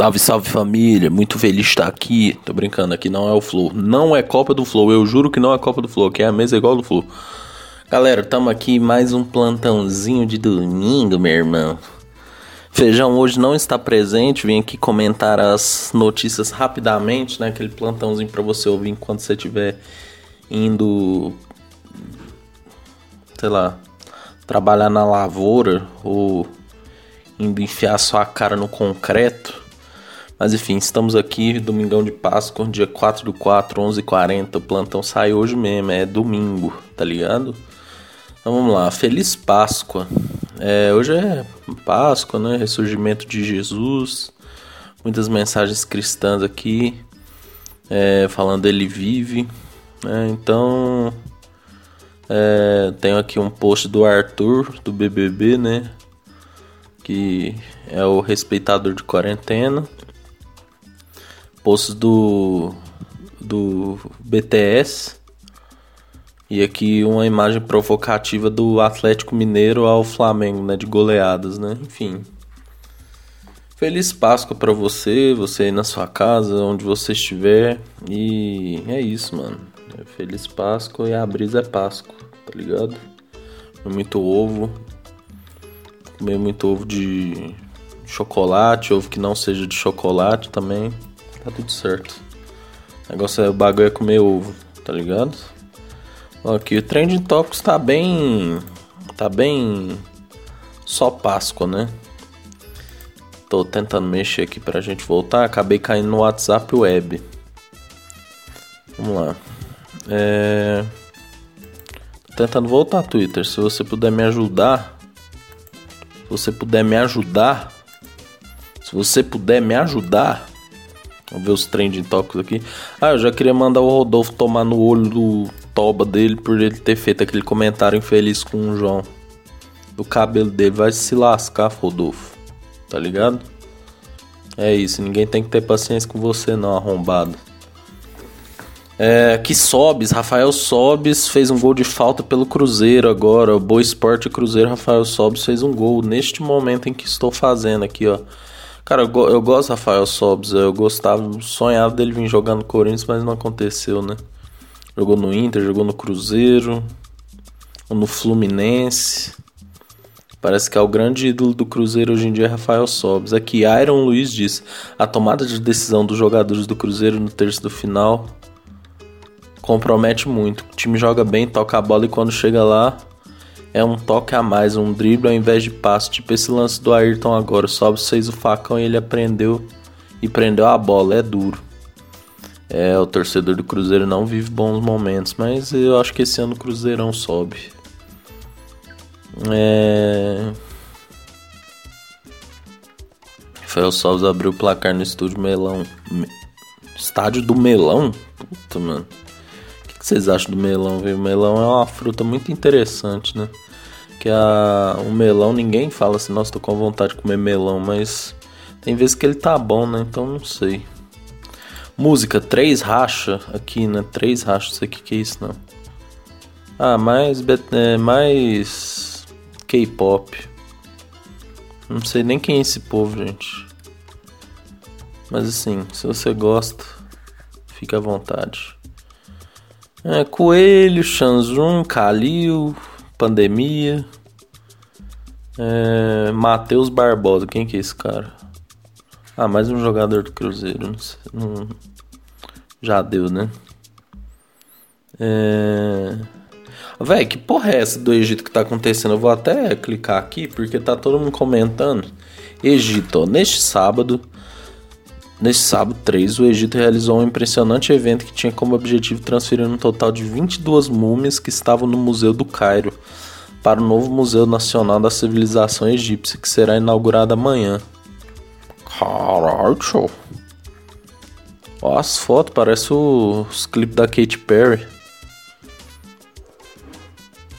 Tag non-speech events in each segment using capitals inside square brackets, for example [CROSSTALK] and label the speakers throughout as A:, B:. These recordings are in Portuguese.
A: Salve, salve família, muito feliz estar aqui. Tô brincando, aqui não é o Flow. Não é Copa do Flow, eu juro que não é Copa do Flow, que é a mesa igual do Flow. Galera, tamo aqui mais um plantãozinho de domingo, meu irmão. Feijão hoje não está presente, vim aqui comentar as notícias rapidamente, né? Aquele plantãozinho para você ouvir enquanto você estiver indo, sei lá, trabalhar na lavoura ou indo enfiar sua cara no concreto. Mas enfim, estamos aqui, domingão de Páscoa, dia 4 do 4, 11h40. O plantão sai hoje mesmo, é domingo, tá ligado? Então vamos lá, Feliz Páscoa. É, hoje é Páscoa, né? Ressurgimento de Jesus. Muitas mensagens cristãs aqui, é, falando ele vive. Né? Então, é, tenho aqui um post do Arthur, do BBB, né? Que é o respeitador de quarentena posts do do BTS e aqui uma imagem provocativa do Atlético Mineiro ao Flamengo, né, de goleadas, né? Enfim. Feliz Páscoa para você, você aí na sua casa, onde você estiver. E é isso, mano. Feliz Páscoa e a brisa é Páscoa, tá ligado? Muito ovo. Comer muito ovo de chocolate, ovo que não seja de chocolate também tá tudo certo. O negócio é o bagulho é comer ovo, tá ligado? Aqui o Trending Topics tá bem. tá bem. só Páscoa, né? Tô tentando mexer aqui pra gente voltar. Acabei caindo no WhatsApp Web. Vamos lá. É. Tô tentando voltar Twitter. Se você puder me ajudar. Se você puder me ajudar. Se você puder me ajudar. Vamos ver os trending topics aqui. Ah, eu já queria mandar o Rodolfo tomar no olho do toba dele por ele ter feito aquele comentário infeliz com o João. O cabelo dele vai se lascar, Rodolfo. Tá ligado? É isso, ninguém tem que ter paciência com você não, arrombado. É, que Sobes, Rafael Sobes fez um gol de falta pelo Cruzeiro agora. Boa Esporte Cruzeiro, Rafael Sobes fez um gol neste momento em que estou fazendo aqui, ó. Cara, eu, eu gosto do Rafael Sobs, eu gostava, sonhava dele vir jogar no Corinthians, mas não aconteceu, né? Jogou no Inter, jogou no Cruzeiro, no Fluminense. Parece que é o grande ídolo do Cruzeiro hoje em dia é Rafael Sobs. Aqui, Iron Luiz diz: a tomada de decisão dos jogadores do Cruzeiro no terço do final compromete muito. O time joga bem, toca a bola e quando chega lá é um toque a mais, um drible ao invés de passo, tipo esse lance do Ayrton agora. Sobe fez o facão e ele aprendeu e prendeu a bola, é duro. É, o torcedor do Cruzeiro não vive bons momentos, mas eu acho que esse ano o Cruzeirão sobe. É... Rafael Sobes abriu o placar no estúdio Melão. Me... Estádio do Melão? Puta, mano que vocês acham do melão? Viu? O melão é uma fruta muito interessante, né? Que a, o melão, ninguém fala assim, nossa, tô com vontade de comer melão, mas tem vezes que ele tá bom, né? Então não sei. Música, três racha aqui, né? Três rachas, não sei o que, que é isso, não. Ah, mais, é, mais K-pop. Não sei nem quem é esse povo, gente. Mas assim, se você gosta, fica à vontade. É, Coelho, Chanzun, Calil, Pandemia. É, Matheus Barbosa, quem que é esse cara? Ah, mais um jogador do Cruzeiro. Não sei, não... Já deu, né? É... Véi, que porra é essa do Egito que tá acontecendo? Eu vou até clicar aqui porque tá todo mundo comentando. Egito, neste sábado, Neste sábado 3, o Egito realizou um impressionante evento que tinha como objetivo transferir um total de 22 múmias que estavam no Museu do Cairo para o novo Museu Nacional da Civilização Egípcia, que será inaugurado amanhã. Caralho! Ó, as fotos, parece os clipes da Katy Perry.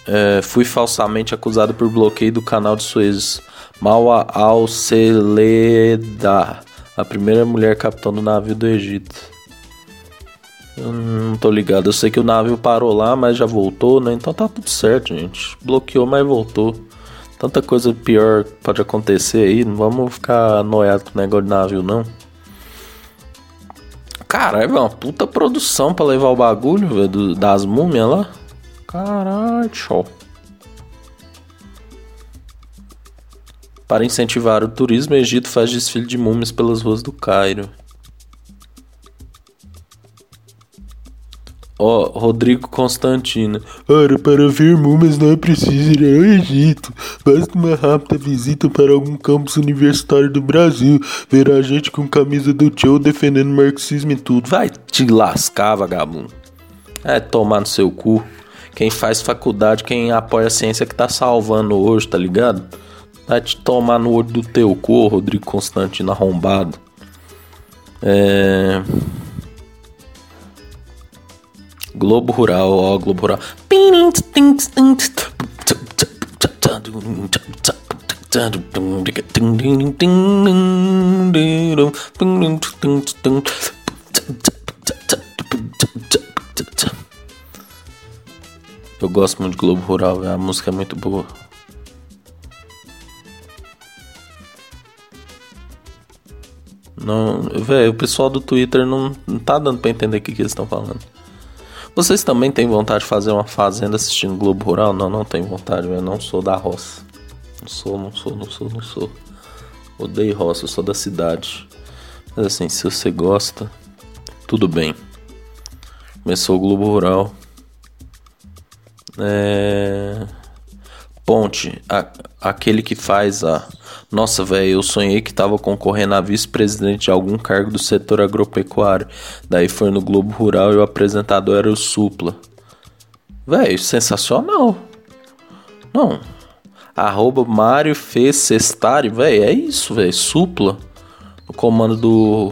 A: É, fui falsamente acusado por bloqueio do canal de Suez. Mawa al-Seleda a primeira mulher capitã do navio do Egito. Eu não tô ligado. Eu sei que o navio parou lá, mas já voltou, né? Então tá tudo certo, gente. Bloqueou, mas voltou. Tanta coisa pior pode acontecer aí. Não vamos ficar noiado com o negócio de navio, não. Caralho, é uma puta produção pra levar o bagulho, velho, das múmias lá. Caralho, show. Para incentivar o turismo, o Egito faz desfile de múmias pelas ruas do Cairo. Ó, oh, Rodrigo Constantino.
B: Ora, para ver múmias não é preciso ir ao Egito. Basta uma rápida visita para algum campus universitário do Brasil. Ver a gente com camisa do tio defendendo marxismo e tudo.
A: Vai te lascar, vagabundo. É tomar no seu cu. Quem faz faculdade, quem apoia a ciência que tá salvando hoje, tá ligado? Vai te tomar no olho do teu cu, Rodrigo Constantino arrombado. É. Globo Rural, ó, Globo Rural. Eu gosto muito de Globo Rural, a música é muito boa. Não, velho, o pessoal do Twitter não, não tá dando pra entender o que, que eles estão falando. Vocês também têm vontade de fazer uma fazenda assistindo Globo Rural? Não, não tenho vontade, eu não sou da roça. Não sou, não sou, não sou, não sou. Odeio roça, eu sou da cidade. Mas assim, se você gosta, tudo bem. Começou o Globo Rural. É... Ponte, a, aquele que faz a nossa, velho, eu sonhei que tava concorrendo a vice-presidente de algum cargo do setor agropecuário. Daí foi no Globo Rural e o apresentador era o Supla. Velho, sensacional. Não. Arroba Mário Fê Cestari, velho, é isso, velho. Supla. O comando do.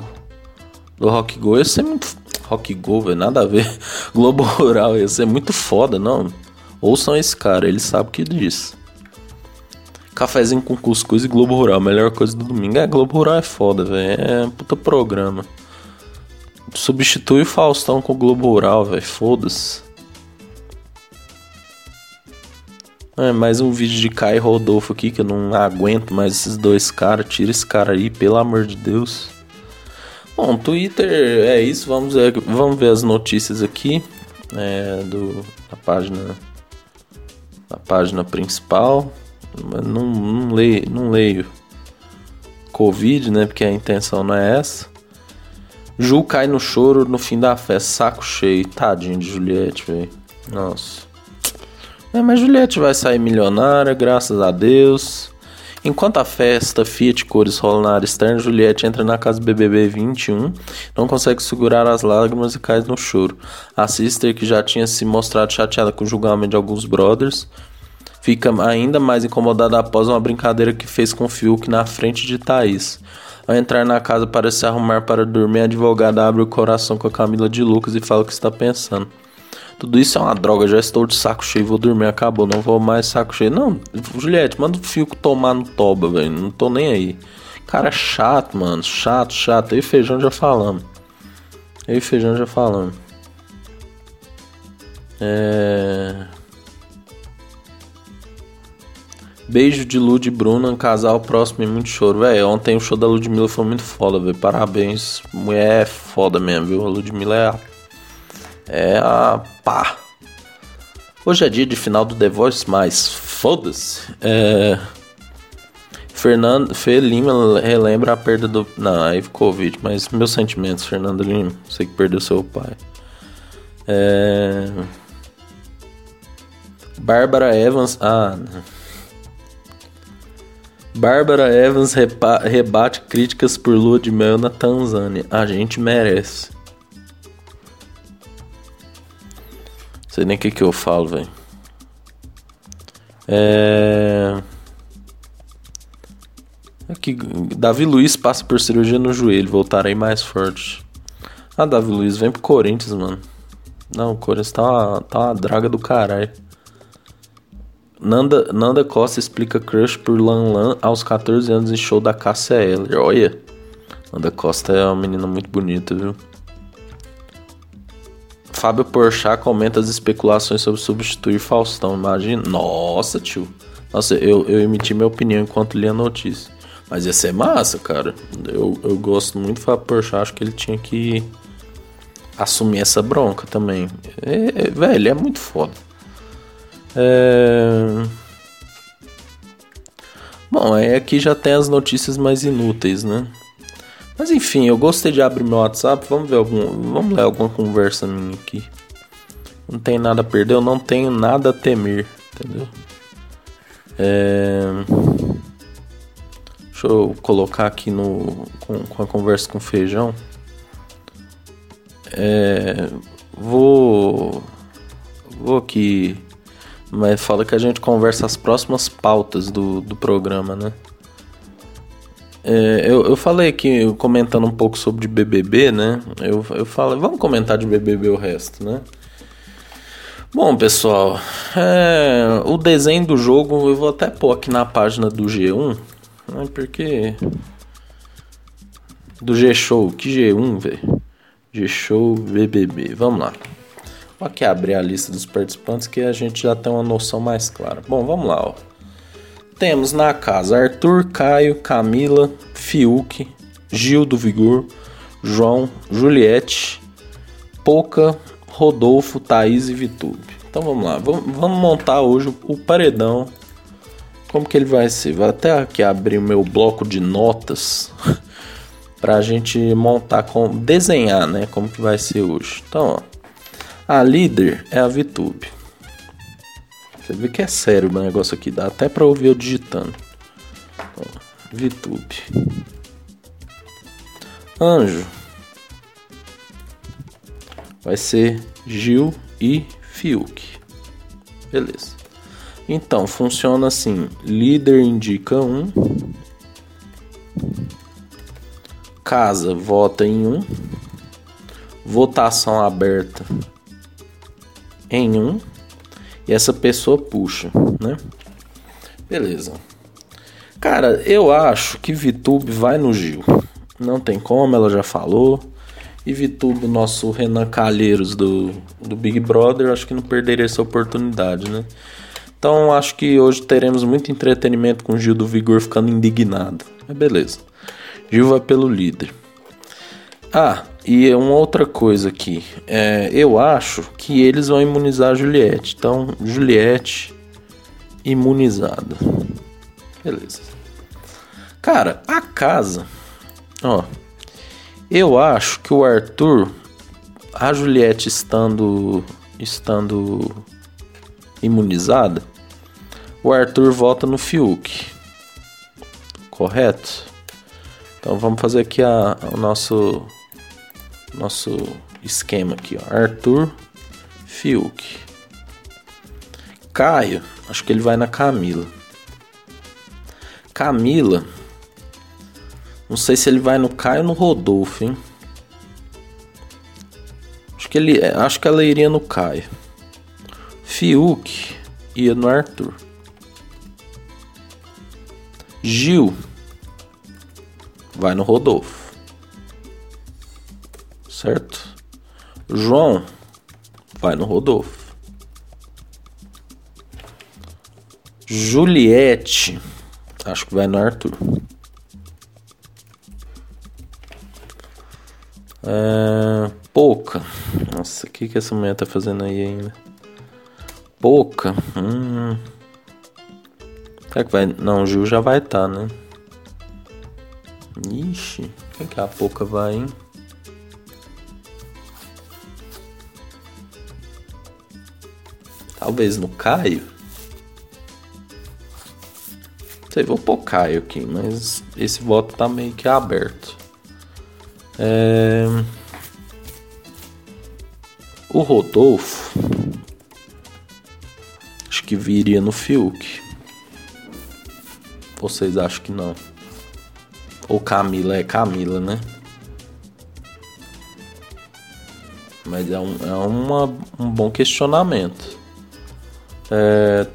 A: Do Rock Go ia ser muito. Rock Go, velho, nada a ver. [LAUGHS] Globo Rural ia ser muito foda, não. Ouçam esse cara, ele sabe o que diz. Cafézinho com cuscuz e Globo Rural. Melhor coisa do domingo. É, Globo Rural é foda, velho. É um puta programa. Substitui o Faustão com o Globo Rural, velho. Foda-se. É, mais um vídeo de Kai Rodolfo aqui que eu não aguento mais esses dois caras. Tira esse cara aí, pelo amor de Deus. Bom, Twitter é isso. Vamos ver, vamos ver as notícias aqui. É, do, da página. Da página principal. Não, não, leio, não leio Covid, né? Porque a intenção não é essa. Ju cai no choro no fim da festa, saco cheio. Tadinho de Juliette, velho. Nossa. É, mas Juliette vai sair milionária, graças a Deus. Enquanto a festa Fiat Cores rola na área externa, Juliette entra na casa BBB 21, não consegue segurar as lágrimas e cai no choro. A Sister, que já tinha se mostrado chateada com o julgamento de alguns brothers, fica ainda mais incomodada após uma brincadeira que fez com Fiuk na frente de Thaís. Ao entrar na casa para se arrumar para dormir, a advogada abre o coração com a Camila de Lucas e fala o que está pensando. Tudo isso é uma droga, já estou de saco cheio, vou dormir, acabou, não vou mais saco cheio. Não, Juliette, manda o Fiuk tomar no toba, velho, não tô nem aí. Cara chato, mano, chato, chato. Eu e Feijão já falamos. Eu e Feijão já falamos. É... Beijo de Lud e Bruna, casal próximo e muito choro. Véi, ontem o show da Ludmilla foi muito foda, velho. Parabéns. Mulher é foda mesmo, viu? A Ludmilla é a. É a pá. Hoje é dia de final do The Voice, mas foda-se. É. Fernando Fê Lima relembra a perda do. Não, aí Covid, mas meus sentimentos, Fernando Lima. Sei que perdeu seu pai. É. Bárbara Evans. Ah. Bárbara Evans rebate críticas por lua de mel na Tanzânia. A gente merece. Sei nem o que, que eu falo, velho. É. Aqui, Davi Luiz passa por cirurgia no joelho, voltarei mais forte. Ah, Davi Luiz, vem pro Corinthians, mano. Não, o Corinthians tá uma, tá uma draga do caralho. Nanda, Nanda Costa explica crush por Lan Lan aos 14 anos em show da Cássia Eller. Olha, Nanda Costa é uma menina muito bonita, viu? Fábio Porchat comenta as especulações sobre substituir Faustão. Imagina. Nossa, tio. Nossa, eu, eu emiti minha opinião enquanto li a notícia. Mas ia ser massa, cara. Eu, eu gosto muito do Fábio Porchat. Acho que ele tinha que assumir essa bronca também. É, é, velho, é muito foda. É... Bom, aí aqui já tem as notícias mais inúteis, né? Mas enfim, eu gostei de abrir meu WhatsApp. Vamos ver algum. Vamos ler alguma conversa minha aqui. Não tem nada a perder, eu não tenho nada a temer, entendeu? É... Deixa eu colocar aqui no com, com a conversa com feijão. É... Vou vou aqui, mas fala que a gente conversa as próximas pautas do, do programa, né? É, eu, eu falei aqui, comentando um pouco sobre BBB, né? Eu, eu falei, vamos comentar de BBB o resto, né? Bom, pessoal, é, o desenho do jogo eu vou até pôr aqui na página do G1, né? Porque. Do G-Show, que G1, velho? G-Show BBB, vamos lá. Vou aqui abrir a lista dos participantes que a gente já tem uma noção mais clara. Bom, vamos lá, ó. Temos na casa Arthur, Caio, Camila, Fiuk, Gil do Vigor, João, Juliette, Poca, Rodolfo, Thaís e Vitube. Então vamos lá, vamos, montar hoje o paredão. Como que ele vai ser? Vou até aqui abrir o meu bloco de notas [LAUGHS] para a gente montar, com, desenhar, né? Como que vai ser hoje. Então, ó, a líder é a Vitube. Você vê que é sério o negócio aqui, dá até pra ouvir eu digitando. Ó, VTube. Anjo. Vai ser Gil e Fiuk. Beleza. Então, funciona assim: líder indica um, casa vota em um, votação aberta em um e essa pessoa puxa, né? Beleza. Cara, eu acho que Vitube vai no Gil. Não tem como, ela já falou. E Vitube, nosso Renan Calheiros do, do Big Brother, acho que não perderia essa oportunidade, né? Então acho que hoje teremos muito entretenimento com o Gil do Vigor ficando indignado. Mas beleza. Gil vai pelo líder. Ah, e uma outra coisa aqui. É, eu acho que eles vão imunizar a Juliette. Então, Juliette imunizada. Beleza. Cara, a casa. Ó. Eu acho que o Arthur. A Juliette estando. Estando imunizada. O Arthur volta no Fiuk. Correto? Então vamos fazer aqui a, o nosso nosso esquema aqui, ó. Arthur Fiuk. Caio, acho que ele vai na Camila. Camila, não sei se ele vai no Caio ou no Rodolfo, hein? Acho que ele, acho que ela iria no Caio. Fiuk ia no Arthur. Gil vai no Rodolfo certo? João vai no Rodolfo. Juliette, acho que vai no Arthur. É, Pouca. Nossa, o que, que essa mulher tá fazendo aí ainda? Pouca. Hum. Será que vai. Não, o Gil já vai estar, tá, né? Ixi, quem que a Pouca vai, hein? Talvez no Caio. Sei, vou pôr Caio aqui, mas esse voto tá meio que aberto. É... O Rodolfo. Acho que viria no Fiuk. Vocês acham que não? Ou Camila é Camila, né? Mas é um, é uma, um bom questionamento. É.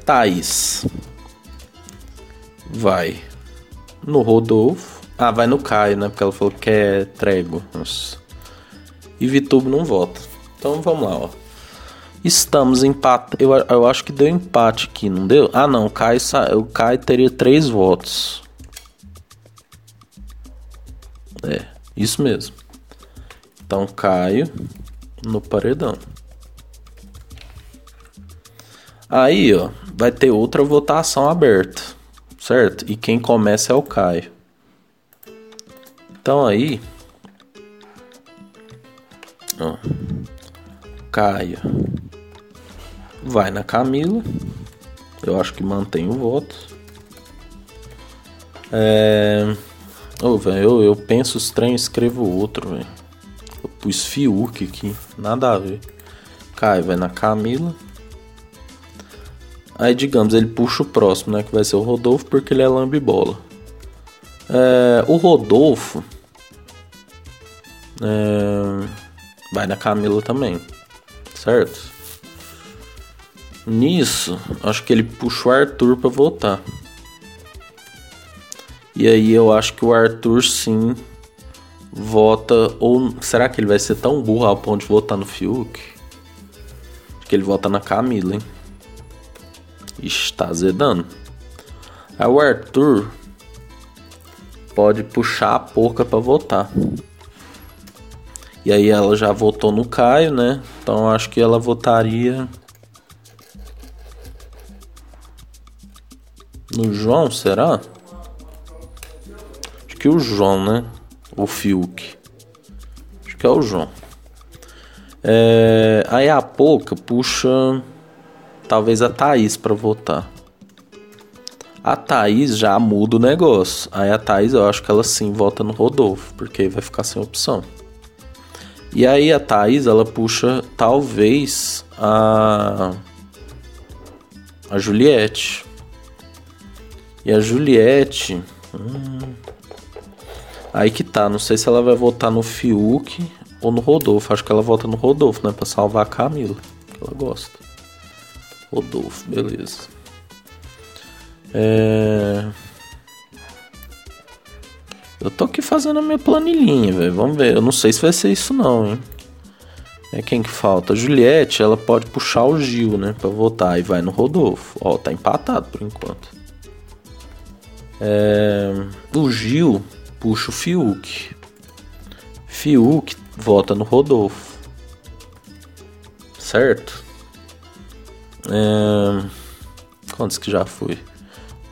A: Vai no Rodolfo. Ah, vai no Caio, né? Porque ela falou que é trégua. Nossa. E Vitubo não vota. Então vamos lá, ó. Estamos empatados. Eu, eu acho que deu empate aqui, não deu? Ah, não. O Caio, o Caio teria três votos. É, isso mesmo. Então, Caio no paredão. Aí, ó, vai ter outra votação aberta, certo? E quem começa é o Caio. Então aí, ó, Caio vai na Camila. Eu acho que mantém o voto. É. Ô, velho, eu, eu penso estranho escrevo outro, velho. Eu pus Fiuk aqui, nada a ver. Caio vai na Camila. Aí, digamos, ele puxa o próximo, né? Que vai ser o Rodolfo, porque ele é lambibola. É, o Rodolfo. É, vai na Camila também. Certo? Nisso, acho que ele puxa o Arthur pra votar. E aí eu acho que o Arthur sim vota. Ou será que ele vai ser tão burro ao ponto de votar no Fiuk? Acho que ele vota na Camila, hein? Está zedando. Aí o Arthur pode puxar a porca para votar. E aí ela já votou no Caio, né? Então acho que ela votaria no João, será? Acho que o João, né? O Fiuk. Acho que é o João. É... Aí a pouca puxa talvez a Thaís para votar. A Thaís já muda o negócio. Aí a Thaís eu acho que ela sim vota no Rodolfo, porque vai ficar sem opção. E aí a Thaís ela puxa talvez a a Juliette. E a Juliette. Hum, aí que tá, não sei se ela vai votar no Fiuk ou no Rodolfo. Acho que ela vota no Rodolfo, né? Pra salvar a Camila, que ela gosta. Rodolfo, beleza. É... Eu tô aqui fazendo a minha planilhinha, velho. Vamos ver. Eu não sei se vai ser isso não, hein. É quem que falta? A Juliette, ela pode puxar o Gil, né? Pra votar. E vai no Rodolfo. Ó, tá empatado por enquanto. É... O Gil puxa o Fiuk. Fiuk vota no Rodolfo. Certo? É... Quantos que já foi?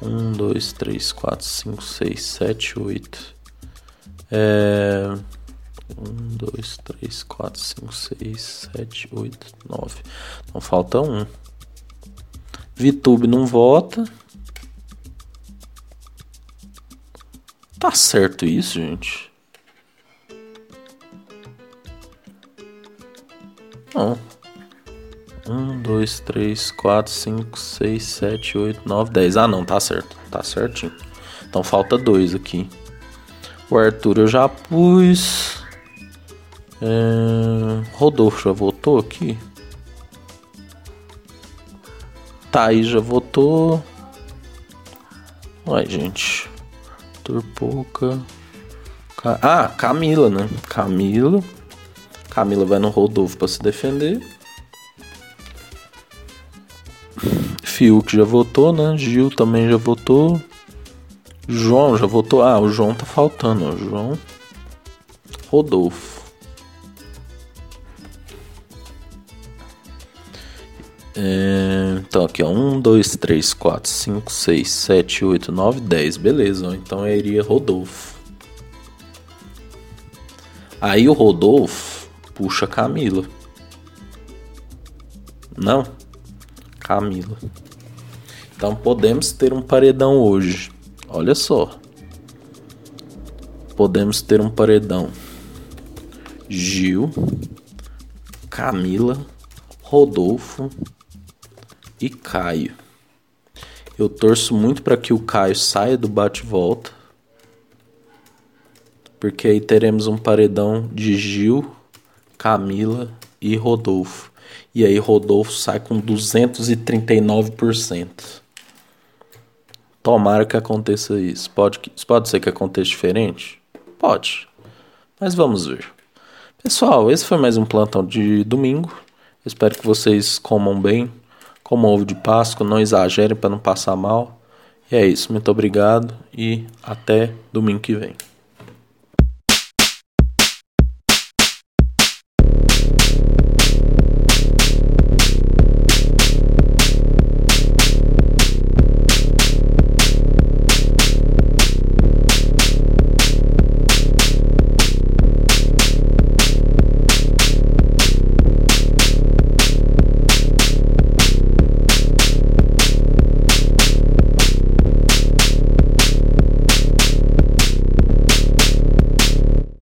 A: 1, 2, 3, 4, 5, 6, 7, 8. É... 1, 2, 3, 4, 5, 6, 7, 8, 9. Então falta um. Vitube não vota. Tá certo isso, gente? Não. 1, 2, 3, 4, 5, 6, 7, 8, 9, 10. Ah, não, tá certo. Tá certinho. Então falta dois aqui. O Arthur eu já pus. É... Rodolfo já votou aqui? Thaís já votou. Ai, gente. Arthur Pouca. Ah, Camila, né? Camila. Camila vai no Rodolfo pra se defender. Fiuk já votou, né? Gil também já votou. João já votou. Ah, o João tá faltando. Ó. João Rodolfo. É, então aqui ó, 1, 2, 3, 4, 5, 6, 7, 8, 9, 10, beleza, então eu iria Rodolfo. Aí o Rodolfo puxa Camila. Não? Camila. Então podemos ter um paredão hoje. Olha só. Podemos ter um paredão. Gil, Camila, Rodolfo e Caio. Eu torço muito para que o Caio saia do bate-volta. Porque aí teremos um paredão de Gil, Camila e Rodolfo. E aí Rodolfo sai com 239%. Tomara que aconteça isso. Pode, pode ser que aconteça diferente? Pode. Mas vamos ver. Pessoal, esse foi mais um plantão de domingo. Espero que vocês comam bem, comam ovo de Páscoa, não exagerem para não passar mal. E é isso. Muito obrigado e até domingo que vem.